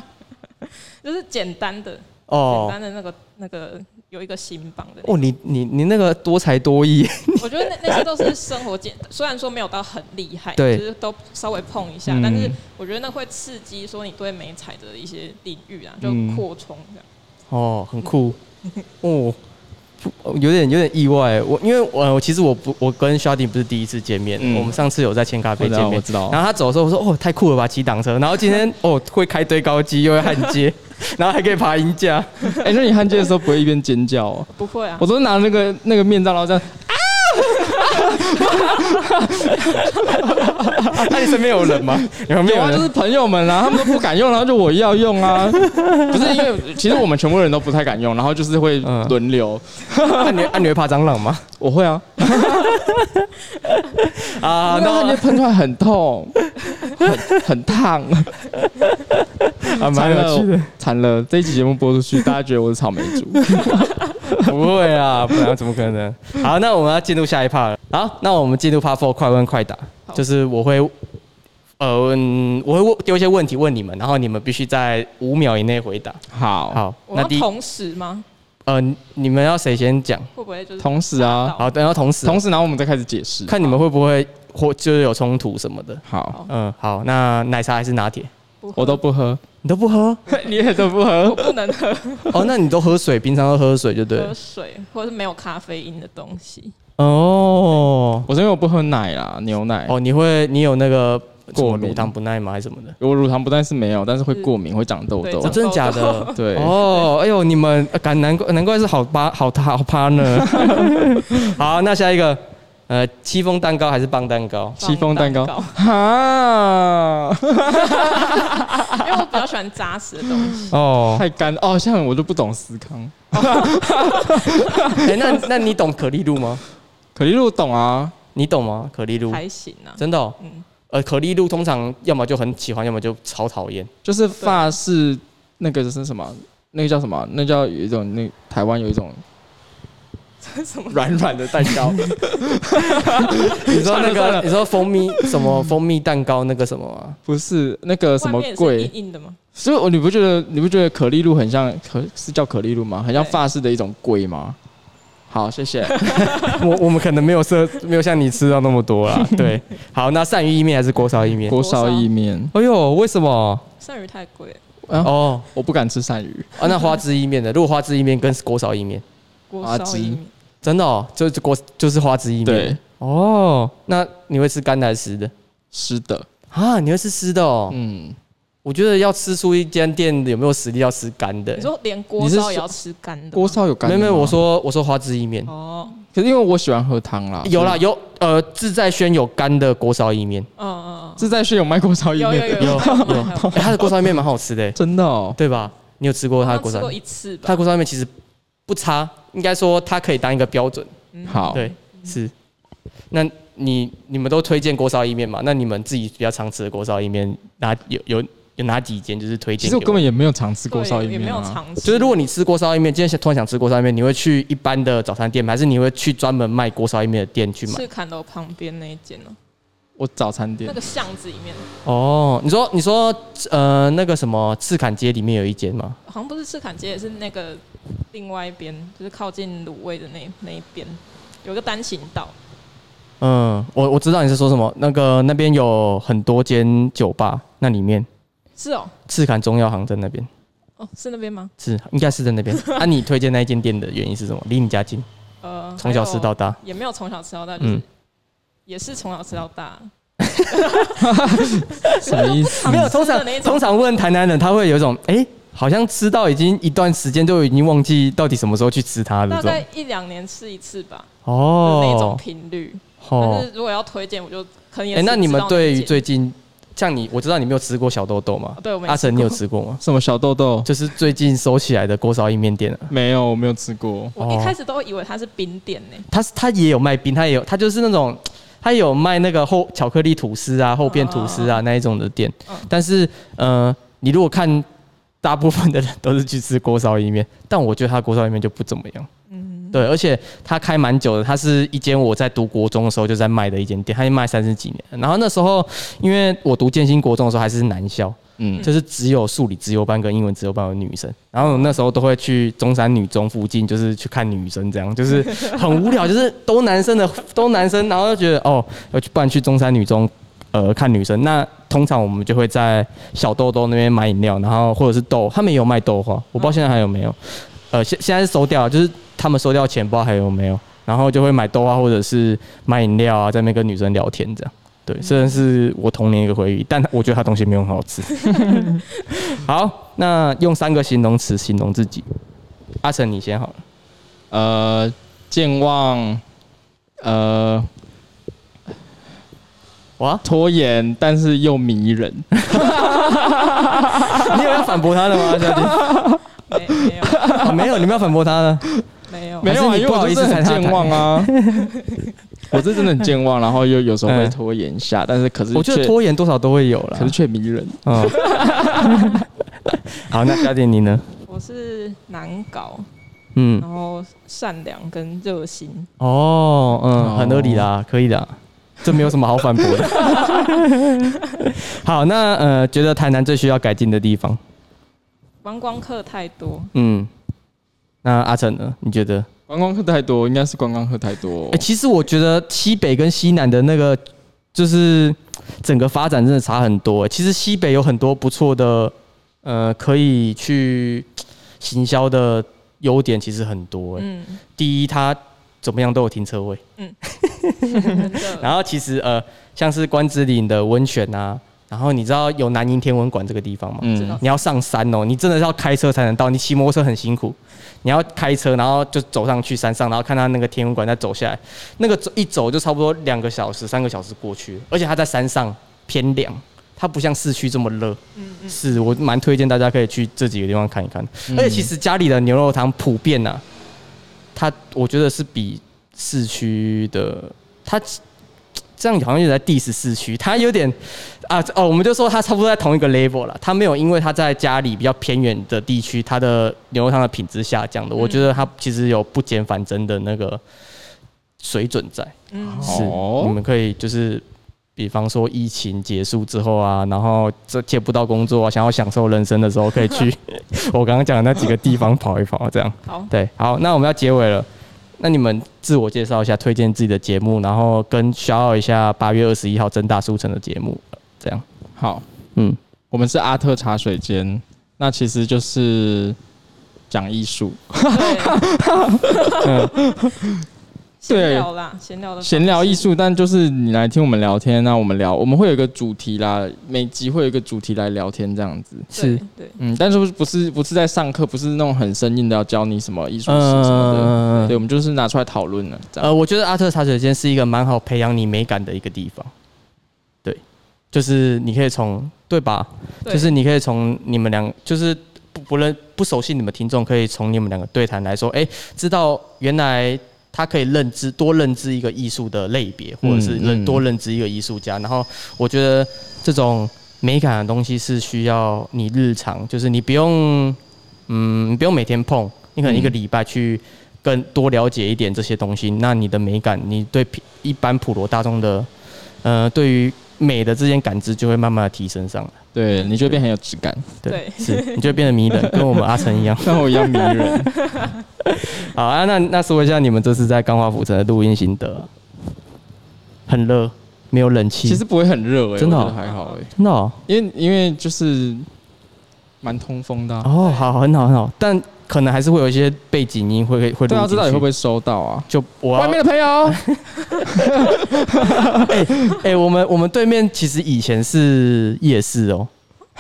Speaker 3: 就是简单的，简
Speaker 1: 哦
Speaker 3: 单的那个那个有一个新房的。
Speaker 1: 哦，你你你那个多才多艺，
Speaker 3: 我觉得那那些都是生活简，虽然说没有到很厉害，
Speaker 1: 对。
Speaker 3: 就是都稍微碰一下，
Speaker 2: 嗯。
Speaker 3: 但是我觉得那会刺激说你对美彩的一些领域啊，就
Speaker 2: 嗯
Speaker 3: 扩充这样。
Speaker 1: 哦，很酷，哦。有点有点意外，我因为我我其实我不我跟 Shadi 不是第一次见面，
Speaker 2: 嗯。
Speaker 1: 我们上次有在千咖
Speaker 2: 我知道我
Speaker 1: 啡见面，
Speaker 2: 知道。
Speaker 1: 然后他走的时候我说哦太酷了吧骑挡车，然后今天哦会开堆高机又会焊接，然后还可以爬音架，
Speaker 2: 哎，那你焊接的时候不会一边尖叫哦？
Speaker 3: 不会啊。
Speaker 2: 我，都是拿那个那个面罩，然后这样，
Speaker 1: 那你身边有人吗？有没
Speaker 2: 有？就是朋友们啊，他们都不敢用，然后就我要用啊，不是因为其实我们全部人都不太敢用，然后就是会
Speaker 1: 嗯
Speaker 2: 轮流，
Speaker 1: 啊你啊你会怕蟑螂吗？
Speaker 2: 我会啊，
Speaker 1: 啊，
Speaker 2: 那焊接
Speaker 1: 那
Speaker 2: 喷出来很痛，很很烫，
Speaker 1: 啊蛮有趣的，
Speaker 2: 惨了，这一期节目播出去，大家觉得我是草莓族。
Speaker 1: 不会啊，不然怎么可能？好，那我们要进入下一 part 了。好，那我们进入 part four 快问快答，就是我会。呃，嗯我会问丢一些问题问你们，然后你们必须在五秒以内回答。
Speaker 2: 好，
Speaker 1: 好，那第一
Speaker 3: 同时吗？
Speaker 1: 呃，你们要谁先讲？
Speaker 3: 会不会就是
Speaker 2: 同时啊
Speaker 3: 吓到
Speaker 1: 好，等到同时，
Speaker 2: 同时，然后我们再开始解释。
Speaker 1: 看你们会不会或就是有冲突什么的。
Speaker 2: 好，
Speaker 1: 嗯，好，那奶茶还是拿铁？
Speaker 2: 我都不喝，
Speaker 1: 你都不喝？
Speaker 2: 你也都不
Speaker 3: 我
Speaker 2: 喝。
Speaker 3: 不能喝
Speaker 1: 哦，那你都喝水，平常都喝水就对了
Speaker 3: 喝。水，或者是没有咖啡因的东西。
Speaker 1: 哦
Speaker 2: 我是因为我不喝奶啦，牛奶。
Speaker 1: 哦，你会你有那个
Speaker 2: 过敏
Speaker 1: 乳糖不耐吗？还是什么的？
Speaker 2: 我乳糖不耐是没有，但是会过敏，会长痘痘
Speaker 1: 真的假的？
Speaker 2: 对，
Speaker 1: 哦，哎呦，你们呃感难怪难怪是好吧好好趴呢。好，那下一个，呃，戚风蛋糕还是棒蛋糕？
Speaker 2: 戚风蛋糕
Speaker 3: 糕，
Speaker 2: 哈，
Speaker 3: 因为我比较喜欢扎实的东西。
Speaker 1: 哦，
Speaker 2: 太干哦，像我都不懂思康，
Speaker 1: 哎，那那你懂可丽露吗？
Speaker 2: 可丽露懂啊，
Speaker 1: 你懂吗？可丽露
Speaker 3: 还行啊，
Speaker 1: 真的哦。
Speaker 3: 嗯，
Speaker 1: 呃，可丽露通常要么就很喜欢，要么就超讨厌。
Speaker 2: 就是法式那个是什么？那个叫什么？那叫有一种那台湾有一种
Speaker 3: 什么？
Speaker 2: 软软的蛋糕，
Speaker 1: 你说那个，你说蜂蜜什么蜂蜜蛋糕那个什么吗？
Speaker 2: 不是那个什么贵
Speaker 3: 硬，硬的吗？
Speaker 2: 所以我你不觉得你不觉得可丽露很像可是叫可丽露吗？很像
Speaker 3: 对
Speaker 2: 法式的一种龟吗？好，谢谢。
Speaker 1: 我我们可能没有设，没有像你吃到那么多啦。对，好，那鳝鱼意面还是锅烧意面？
Speaker 2: 锅烧意面，
Speaker 1: 哎呦，为什么？
Speaker 3: 鳝鱼太贵，
Speaker 2: 啊
Speaker 1: 哦，
Speaker 2: 我不敢吃鳝鱼。
Speaker 1: 啊，那花枝意面的，如果花枝意面跟锅烧意面，
Speaker 3: 锅
Speaker 2: 花枝
Speaker 3: 烧意面。
Speaker 1: 真的哦，就就锅就是花枝意面。
Speaker 2: 对，
Speaker 1: 哦，那你会吃干的还是湿的？
Speaker 2: 湿的，
Speaker 1: 啊，你会吃湿的哦。
Speaker 2: 嗯，
Speaker 1: 我觉得要吃出一间店有没有实力，要吃干的
Speaker 3: 你。说连锅烧也要吃干的吗？
Speaker 2: 锅烧有干的吗
Speaker 1: 没有没有，我说我说花枝意面，
Speaker 3: 哦，
Speaker 2: 可是因为我喜欢喝汤啦，
Speaker 1: 有啦，有呃自在轩有干的锅烧意面，
Speaker 3: 嗯嗯嗯，
Speaker 2: 自在轩有卖锅烧意
Speaker 3: 有有
Speaker 2: 面，
Speaker 1: 有
Speaker 3: 有还有还有
Speaker 1: 哎，它的锅烧意面蛮好吃的，
Speaker 2: 真的哦。
Speaker 1: 对吧？你有吃过他的锅烧？
Speaker 3: 一次吧
Speaker 1: 它的。锅烧意面其实不差，应该说它可以当一个标准。
Speaker 3: 嗯
Speaker 2: 好，
Speaker 1: 对，是。那你你们都推荐锅烧意面嘛？那你们自己比较常吃的锅烧意面，哪有有有哪几间就是推荐？
Speaker 2: 其实我根本也没有常吃
Speaker 3: 对
Speaker 2: 过烧意
Speaker 3: 也没
Speaker 2: 面啊。
Speaker 3: 有常吃。
Speaker 1: 就是如果你吃锅烧意面，今天想突然想吃锅烧意面，你会去一般的早餐店吗？还是你会去专门卖锅烧意面的店去买？
Speaker 3: 赤坎楼旁边那一间呢，
Speaker 2: 我早餐店
Speaker 3: 那个巷子里面，
Speaker 1: 哦，你说你说呃那个什么赤坎街里面有一间吗？
Speaker 3: 好像不是赤坎街，也是那个另外一边，就是靠近卤味的那那一边，有一个单行道。
Speaker 1: 嗯，我我知道你是说什么，那个那边有很多间酒吧，那里面
Speaker 3: 是哦，
Speaker 1: 赤坎中药行在那边，
Speaker 3: 哦，是那边吗？
Speaker 1: 是应该是在那边。啊，你推荐那一间店的原因是什么？离你家近，
Speaker 3: 呃，
Speaker 1: 从小吃到大。
Speaker 3: 也没有从小吃到大，就是、
Speaker 1: 嗯
Speaker 3: 也是从小吃到大。
Speaker 2: 什么意思？
Speaker 1: 没有，通常通常问台南人，他会有一种哎、好像吃到已经一段时间都已经忘记到底什么时候去吃它了
Speaker 3: 大。概一两年吃一次吧，哦那种
Speaker 1: 哦
Speaker 3: 频率。但
Speaker 1: 哦
Speaker 3: 是如果要推荐，我就可能也
Speaker 1: 哎、
Speaker 3: 是
Speaker 1: 那你们对于最近像你，我知道你没有吃过小豆豆嘛
Speaker 3: 哦？对我没
Speaker 1: 阿成，你有
Speaker 3: 吃
Speaker 1: 吃过吗？
Speaker 2: 什么小豆豆？
Speaker 1: 就是最近收起来的锅烧意面店啊，
Speaker 2: 没有，我没有吃过。
Speaker 3: 过，我一开始都以为它是冰店呢、
Speaker 1: 它是它也有卖冰，它也有它就是那种。它有卖那个厚巧克力吐司啊、厚片吐司啊那一种的店
Speaker 3: 嗯，
Speaker 1: 但是呃，你如果看大部分的人都是去吃锅烧意面，但我觉得它锅烧意面就不怎么样。
Speaker 3: 嗯，
Speaker 1: 对，而且它开蛮久的，它是一间我在读国中的时候就在卖的一间店，它已经卖三十几年。然后那时候因为我读建新国中的时候还是男校，
Speaker 2: 嗯，
Speaker 1: 就是只有数理自由班跟英文自由班有女生，然后那时候都会去中山女中附近，就是去看女生，这样就是很无聊，就是都男生的都男生，然后就觉得哦，要去不然去中山女中呃看女生。那通常我们就会在小豆豆那边买饮料，然后或者是豆，他们也有卖豆花，我不知道现在还有没有，呃现现在是收掉，就是他们收掉钱，不知道还有没有，然后就会买豆花或者是买饮料啊，在那边跟女生聊天这样。对，虽然是我童年一个回忆，但我觉得他东西没有很好吃。好，那用三个形容词形容自己。阿成，你先好了。
Speaker 2: 呃，健忘，呃，
Speaker 1: 哇，
Speaker 2: 拖延，但是又迷人。
Speaker 1: 你有要反驳他的吗，小姐？
Speaker 3: 没没有
Speaker 1: 哦，没有，你们要反驳他的。
Speaker 3: 没有，
Speaker 2: 没有啊，因为
Speaker 1: 还是你不好
Speaker 2: 我就是很健忘啊。我是真的很健忘，然后又有时候会
Speaker 1: 嗯
Speaker 2: 拖延下，但是可是
Speaker 1: 我觉得拖延多少都会有了
Speaker 2: 可。是却迷人。
Speaker 1: 嗯。好，那小姐你呢？
Speaker 3: 我是难搞，
Speaker 1: 嗯，
Speaker 3: 然后善良跟热心。
Speaker 1: 哦，嗯，很合理啦，可以的，这没有什么好反驳的。好，那呃，觉得台南最需要改进的地方，
Speaker 3: 观光客太多，
Speaker 1: 嗯，那阿成呢？你觉得？
Speaker 2: 观光客太多，应该是观光客太多
Speaker 1: 哎、。其实我觉得西北跟西南的那个就是整个发展真的差很多、欸。其实西北有很多不错的，呃，可以去行销的优点，其实很多、欸。
Speaker 3: 嗯，
Speaker 1: 第一，它怎么样都有停车位。
Speaker 3: 真的。
Speaker 1: 然后其实呃，像是关子岭的温泉啊，然后你知道有南营天文馆这个地方吗？
Speaker 2: 嗯，
Speaker 1: 你要上山哦，你真的是要开车才能到，你骑摩托车很辛苦，你要开车，然后就走上去山上，然后看到那个天文馆再走下来，那个一走就差不多两个小时、三个小时过去，而且它在山上偏凉，它不像市区这么热。
Speaker 3: 嗯嗯，
Speaker 1: 是我蛮推荐大家可以去这几个地方看一看，
Speaker 2: 嗯
Speaker 1: 而且其实家里的牛肉汤普遍呐、它我觉得是比市区的它。这样好像有点在 diss 市区，它有点啊哦，我们就说他差不多在同一个 level 了。他没有因为他在家里比较偏远的地区，他的牛肉汤的品质下降的。我觉得他其实有不减反增的那个水准在。
Speaker 3: 嗯，
Speaker 1: 是，
Speaker 2: 哦
Speaker 1: 你们可以就是，比方说疫情结束之后啊，然后这接不到工作啊，想要享受人生的时候，可以去 我刚刚讲的那几个地方跑一跑，这样。
Speaker 3: 好，
Speaker 1: 对，好，那我们要结尾了。那你们自我介绍一下，推荐自己的节目，然后跟小奥一下八月二十一号正大书城的节目，这样。
Speaker 2: 好，
Speaker 1: 嗯，
Speaker 2: 我们是阿特茶水间，那其实就是讲艺术，
Speaker 3: 对，闲聊啦，闲聊的
Speaker 2: 闲聊艺
Speaker 3: 术，
Speaker 2: 但就是你来听我们聊天，那我们聊，我们会有一个主题啦，每集会有一个主题来聊天这样子。
Speaker 1: 是。
Speaker 3: 对。对，
Speaker 2: 嗯，但是不是不是在上课，不是那种很生硬的要教你什么艺术史什么的，
Speaker 1: 嗯。
Speaker 2: 对，我们就是拿出来讨论了。
Speaker 1: 呃，我觉得阿特茶水间是一个蛮好培养你美感的一个地方。对，就是你可以从对吧？
Speaker 3: 对
Speaker 1: 就是你可以从你们两，就是不不认不熟悉你们听众，可以从你们两个对谈来说，哎、知道原来他可以认知多认知一个艺术的类别，或者是认
Speaker 2: 嗯嗯
Speaker 1: 多认知一个艺术家。然后我觉得这种美感的东西是需要你日常，就是你不用，嗯，你不用每天碰，你可能一个
Speaker 2: 嗯
Speaker 1: 礼拜去更多了解一点这些东西，那你的美感，你对一般普罗大众的，呃，对于美的这件感知就会慢慢的提升上来。
Speaker 2: 对，你就会变很有质感，
Speaker 3: 对
Speaker 1: 是，你就会变得迷人，跟我们阿成一样。
Speaker 2: 像我一样迷人。
Speaker 1: 好啊，那那说一下你们这次在钢化府城的录音心得。很热，没有冷气。
Speaker 2: 其实不会很热哎，
Speaker 1: 真的
Speaker 2: 还好哎，
Speaker 1: 真的哦，
Speaker 2: 因为因为就是蛮通风的啊。
Speaker 1: 哦，好，很好，很好，但可能还是会有一些背景音会会
Speaker 2: 对啊，
Speaker 1: 录进去。
Speaker 2: 知道你会不会收到啊？
Speaker 1: 就我
Speaker 2: 外面的朋友，
Speaker 1: 哎、我们我们对面其实以前是夜市哦，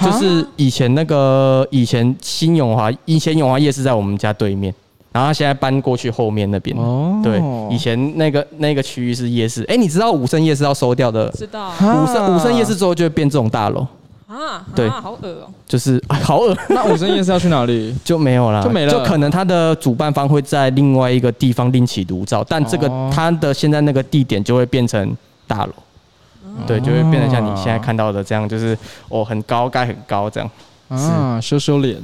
Speaker 1: 就是以前那个以前新永华，以前永华夜市在我们家对面，然后他现在搬过去后面那边。
Speaker 2: 哦。
Speaker 1: 对，以前那个那个区域是夜市。哎、你知道武圣夜市要收掉的？
Speaker 3: 知道
Speaker 1: 武圣武圣夜市之后就会变这种大楼，
Speaker 3: 啊，
Speaker 1: 对
Speaker 3: 啊好恶哦、
Speaker 1: 就是、哎 好恶
Speaker 2: 那武生夜市要去哪里？
Speaker 1: 就没有了，
Speaker 2: 就没了
Speaker 1: 就可能他的主办方会在另外一个地方另起炉灶，但这个
Speaker 2: 哦
Speaker 1: 他的现在那个地点就会变成大楼。对，就会变得像你现在看到的这样，就是哦很高，盖很高这样。
Speaker 2: 啊，羞羞脸。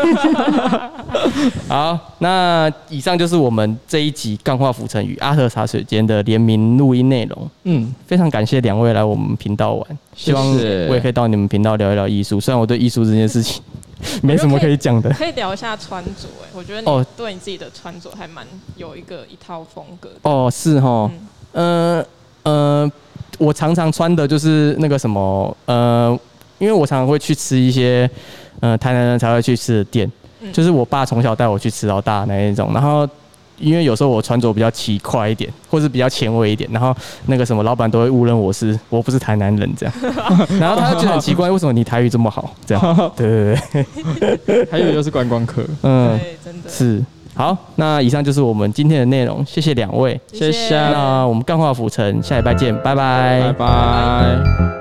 Speaker 1: 好，那以上就是我们这一集《钢化浮尘与阿特茶水间》的联名录音内容。
Speaker 2: 嗯，
Speaker 1: 非常感谢两位来我们频道玩，希望我也可以到你们频道聊一聊艺术。虽然我对艺术这件事情没什么可以讲的。
Speaker 3: 可以聊一下穿着哎，我觉得
Speaker 1: 哦
Speaker 3: 你对你自己的穿着还蛮有一个一套风格。
Speaker 1: 哦，是哈，
Speaker 3: 嗯，
Speaker 1: 呃呃，我常常穿的就是那个什么，呃，因为我常常会去吃一些，呃，台南人才会去吃的店，
Speaker 3: 嗯
Speaker 1: 就是我爸从小带我去吃到大的那一种，然后。因为有时候我穿着比较奇怪一点，或是比较前卫一点，然后那个什么老板都会误认我是我不是台南人这样，然后他就觉得很奇怪，为什么你台语这么好？这样，对对对，
Speaker 2: 还有就是观光客。
Speaker 1: 嗯，
Speaker 3: 对，真的。
Speaker 1: 是。好，那以上就是我们今天的内容，谢谢两位。
Speaker 2: 谢谢
Speaker 1: 那我们干化浮城，下礼拜见，拜拜
Speaker 2: 拜拜。